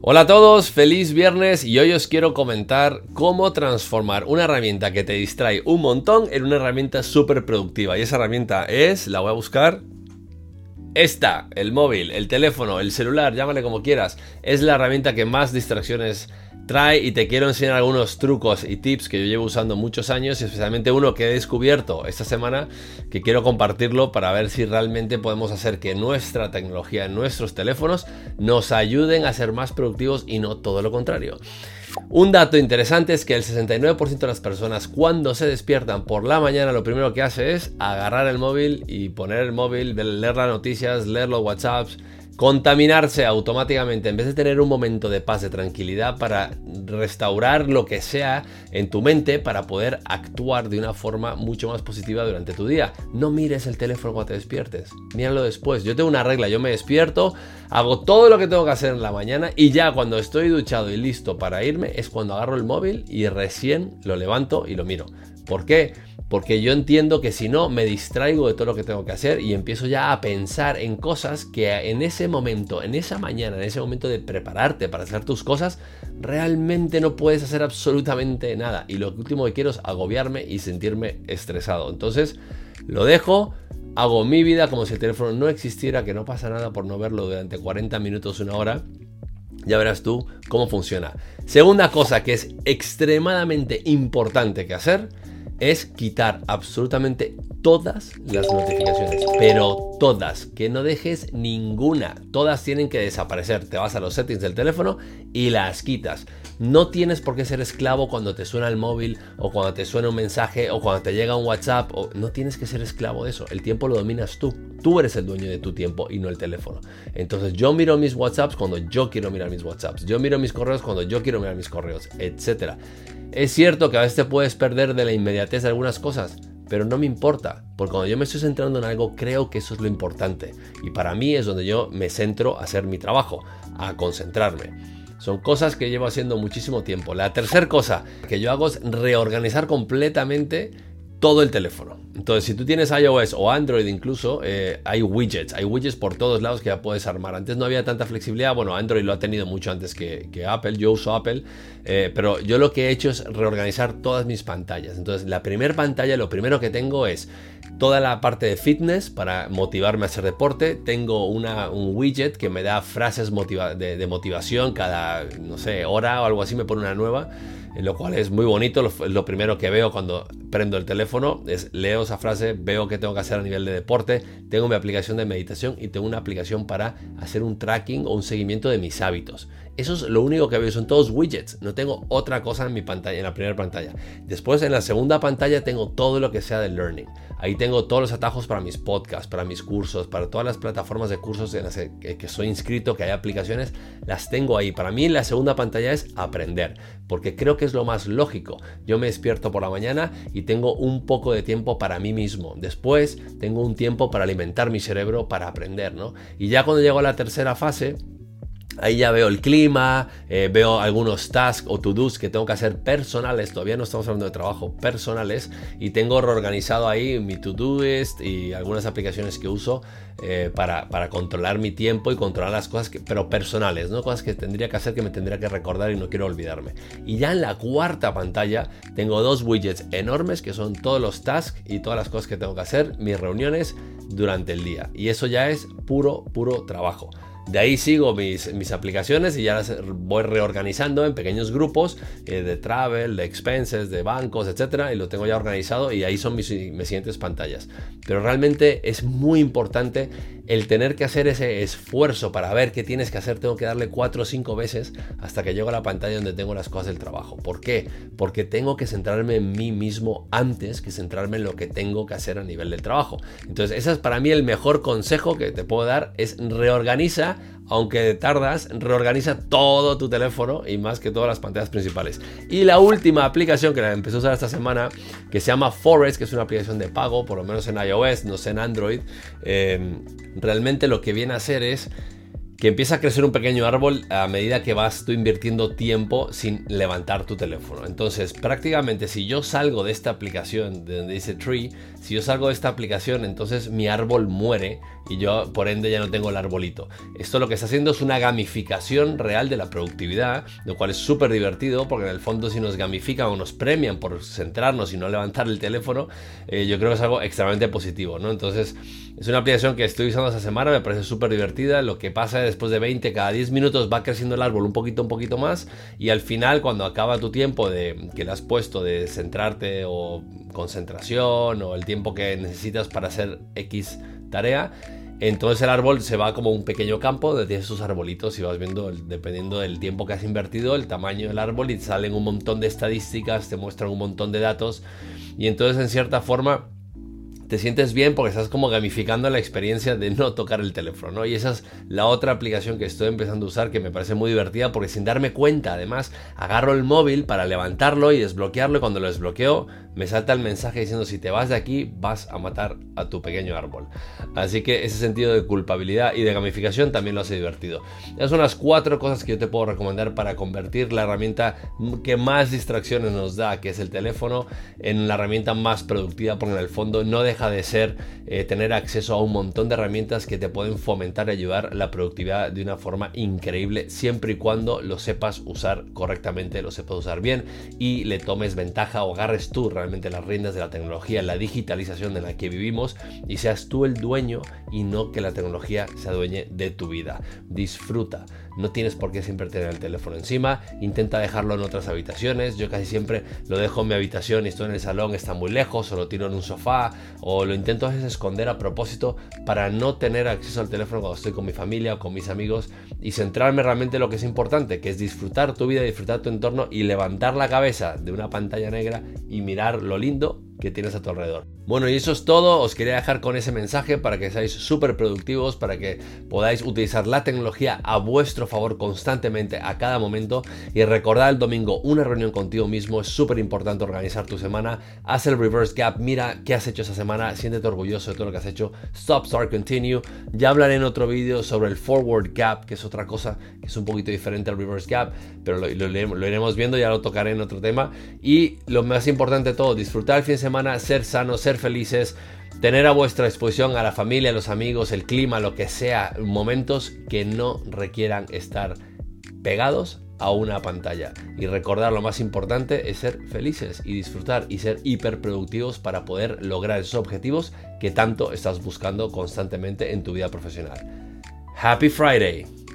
Hola a todos, feliz viernes y hoy os quiero comentar cómo transformar una herramienta que te distrae un montón en una herramienta súper productiva. Y esa herramienta es, la voy a buscar, esta, el móvil, el teléfono, el celular, llámale como quieras, es la herramienta que más distracciones trae y te quiero enseñar algunos trucos y tips que yo llevo usando muchos años y especialmente uno que he descubierto esta semana que quiero compartirlo para ver si realmente podemos hacer que nuestra tecnología en nuestros teléfonos nos ayuden a ser más productivos y no todo lo contrario. Un dato interesante es que el 69% de las personas cuando se despiertan por la mañana lo primero que hace es agarrar el móvil y poner el móvil, leer las noticias, leer los WhatsApps, contaminarse automáticamente en vez de tener un momento de paz, de tranquilidad para restaurar lo que sea en tu mente para poder actuar de una forma mucho más positiva durante tu día. No mires el teléfono cuando te despiertes, míralo después. Yo tengo una regla, yo me despierto, hago todo lo que tengo que hacer en la mañana y ya cuando estoy duchado y listo para irme es cuando agarro el móvil y recién lo levanto y lo miro. ¿Por qué? Porque yo entiendo que si no me distraigo de todo lo que tengo que hacer y empiezo ya a pensar en cosas que en ese momento, en esa mañana, en ese momento de prepararte para hacer tus cosas, realmente no puedes hacer absolutamente nada. Y lo último que quiero es agobiarme y sentirme estresado. Entonces, lo dejo, hago mi vida como si el teléfono no existiera, que no pasa nada por no verlo durante 40 minutos, una hora. Ya verás tú cómo funciona. Segunda cosa que es extremadamente importante que hacer es quitar absolutamente todas las notificaciones, pero todas, que no dejes ninguna, todas tienen que desaparecer. Te vas a los settings del teléfono y las quitas. No tienes por qué ser esclavo cuando te suena el móvil o cuando te suena un mensaje o cuando te llega un WhatsApp. No tienes que ser esclavo de eso. El tiempo lo dominas tú. Tú eres el dueño de tu tiempo y no el teléfono. Entonces yo miro mis WhatsApps cuando yo quiero mirar mis WhatsApps. Yo miro mis correos cuando yo quiero mirar mis correos, etc. Es cierto que a veces te puedes perder de la inmediatez de algunas cosas, pero no me importa, porque cuando yo me estoy centrando en algo, creo que eso es lo importante. Y para mí es donde yo me centro a hacer mi trabajo, a concentrarme. Son cosas que llevo haciendo muchísimo tiempo. La tercera cosa que yo hago es reorganizar completamente todo el teléfono. Entonces, si tú tienes iOS o Android incluso, eh, hay widgets, hay widgets por todos lados que ya puedes armar. Antes no había tanta flexibilidad, bueno, Android lo ha tenido mucho antes que, Apple, yo uso Apple, eh, pero yo lo que he hecho es reorganizar todas mis pantallas. Entonces, la primera pantalla, lo primero que tengo es toda la parte de fitness para motivarme a hacer deporte. Tengo una, un widget que me da frases de, motivación cada, no sé, hora o algo así, me pone una nueva lo cual es muy bonito. Lo, lo, primero que veo cuando prendo el teléfono es leo frase, veo qué tengo que hacer a nivel de deporte, tengo mi aplicación de meditación y tengo una aplicación para hacer un tracking o un seguimiento de mis hábitos. Eso es lo único que veo, son todos widgets, no tengo otra cosa en mi pantalla, en la primera pantalla. Después en la segunda pantalla tengo todo lo que sea de learning. Ahí tengo todos los atajos para mis podcasts, para mis cursos, para todas las plataformas de cursos en las que soy inscrito, que hay aplicaciones, las tengo ahí. Para mí la segunda pantalla es aprender, porque creo que es lo más lógico. Yo me despierto por la mañana y tengo un poco de tiempo para mí mismo. Después tengo un tiempo para alimentar mi cerebro, para aprender, ¿no? Y ya cuando llego a la tercera fase, Ahí ya veo el clima, eh, veo algunos tasks o to-dos que tengo que hacer personales. Todavía no estamos hablando de trabajo, personales. Y tengo reorganizado ahí mi to-doist y algunas aplicaciones que uso eh, para, para, controlar mi tiempo y controlar las cosas, pero personales, ¿no? Cosas que tendría que hacer, que me tendría que recordar y no quiero olvidarme. Y ya en la cuarta pantalla tengo dos widgets enormes que son todos los tasks y todas las cosas que tengo que hacer, mis reuniones durante el día. Y eso ya es puro, puro trabajo. De ahí sigo mis, mis, aplicaciones y ya las voy reorganizando en pequeños grupos eh, de travel, de expenses, de bancos, etcétera, y lo tengo ya organizado y ahí son mis, mis siguientes pantallas. Pero realmente es muy importante el tener que hacer ese esfuerzo para ver qué tienes que hacer, tengo que darle cuatro o cinco veces hasta que llego a la pantalla donde tengo las cosas del trabajo. ¿Por qué? Porque tengo que centrarme en mí mismo antes que centrarme en lo que tengo que hacer a nivel del trabajo. Entonces, ese es para mí el mejor consejo que te puedo dar, es reorganiza aunque tardas, reorganiza todo tu teléfono y más que todas las pantallas principales. Y la última aplicación que la empecé a usar esta semana, que se llama Forest, que es una aplicación de pago, por lo menos en iOS, no sé en Android, eh, realmente lo que viene a hacer es que empieza a crecer un pequeño árbol a medida que vas tú invirtiendo tiempo sin levantar tu teléfono. Entonces, prácticamente si yo salgo de esta aplicación de donde dice Tree, si yo salgo de esta aplicación, entonces mi árbol muere y yo por ende ya no tengo el arbolito. Esto lo que está haciendo es una gamificación real de la productividad, lo cual es súper divertido porque en el fondo si nos gamifican o nos premian por centrarnos y no levantar el teléfono, eh, yo creo que es algo extremadamente positivo, ¿no? Entonces es una aplicación que estoy usando esta semana, me parece súper divertida, lo que pasa es después de 20, cada 10 minutos va creciendo el árbol un poquito, un poquito más y al final cuando acaba tu tiempo de que le has puesto de centrarte o concentración o el tiempo que necesitas para hacer X tarea, entonces el árbol se va como un pequeño campo donde tienes sus arbolitos y vas viendo, dependiendo del tiempo que has invertido, el tamaño del árbol y salen un montón de estadísticas, te muestran un montón de datos. Y entonces en cierta forma te sientes bien porque estás como gamificando la experiencia de no tocar el teléfono, ¿no? Y esa es la otra aplicación que estoy empezando a usar que me parece muy divertida porque sin darme cuenta, además, agarro el móvil para levantarlo y desbloquearlo y cuando lo desbloqueo me salta el mensaje diciendo si te vas de aquí vas a matar a tu pequeño árbol. Así que ese sentido de culpabilidad y de gamificación también lo hace divertido. Esas son las cuatro cosas que yo te puedo recomendar para convertir la herramienta que más distracciones nos da, que es el teléfono, en la herramienta más productiva porque en el fondo no deja de ser eh, tener acceso a un montón de herramientas que te pueden fomentar y ayudar la productividad de una forma increíble siempre y cuando lo sepas usar correctamente, lo sepas usar bien y le tomes ventaja o agarres tú realmente las riendas de la tecnología, la digitalización en la que vivimos y seas tú el dueño y no que la tecnología se adueñe de tu vida. Disfruta. No tienes por qué siempre tener el teléfono encima. Intenta dejarlo en otras habitaciones. Yo casi siempre lo dejo en mi habitación y estoy en el salón, está muy lejos, o lo tiro en un sofá, o lo intento a veces esconder a propósito para no tener acceso al teléfono cuando estoy con mi familia o con mis amigos y centrarme realmente en lo que es importante, que es disfrutar tu vida, disfrutar tu entorno y levantar la cabeza de una pantalla negra y mirar lo lindo que tienes a tu alrededor. Bueno, y eso es todo. Os quería dejar con ese mensaje para que seáis súper productivos, para que podáis utilizar la tecnología a vuestro favor constantemente a cada momento. Y recordad el domingo una reunión contigo mismo. Es súper importante organizar tu semana. Haz el reverse gap. Mira qué has hecho esa semana. Siéntete orgulloso de todo lo que has hecho. Stop, start, continue. Ya hablaré en otro vídeo sobre el forward gap, que es otra cosa que es un poquito diferente al reverse gap. Pero lo, lo iremos viendo, ya lo tocaré en otro tema. Y lo más importante de todo, disfrutar el fin de semana, ser sano, ser felices, tener a vuestra disposición a la familia, a los amigos, el clima, lo que sea, momentos que no requieran estar pegados a una pantalla. Y recordar lo más importante es ser felices y disfrutar y ser hiperproductivos para poder lograr esos objetivos que tanto estás buscando constantemente en tu vida profesional. Happy Friday.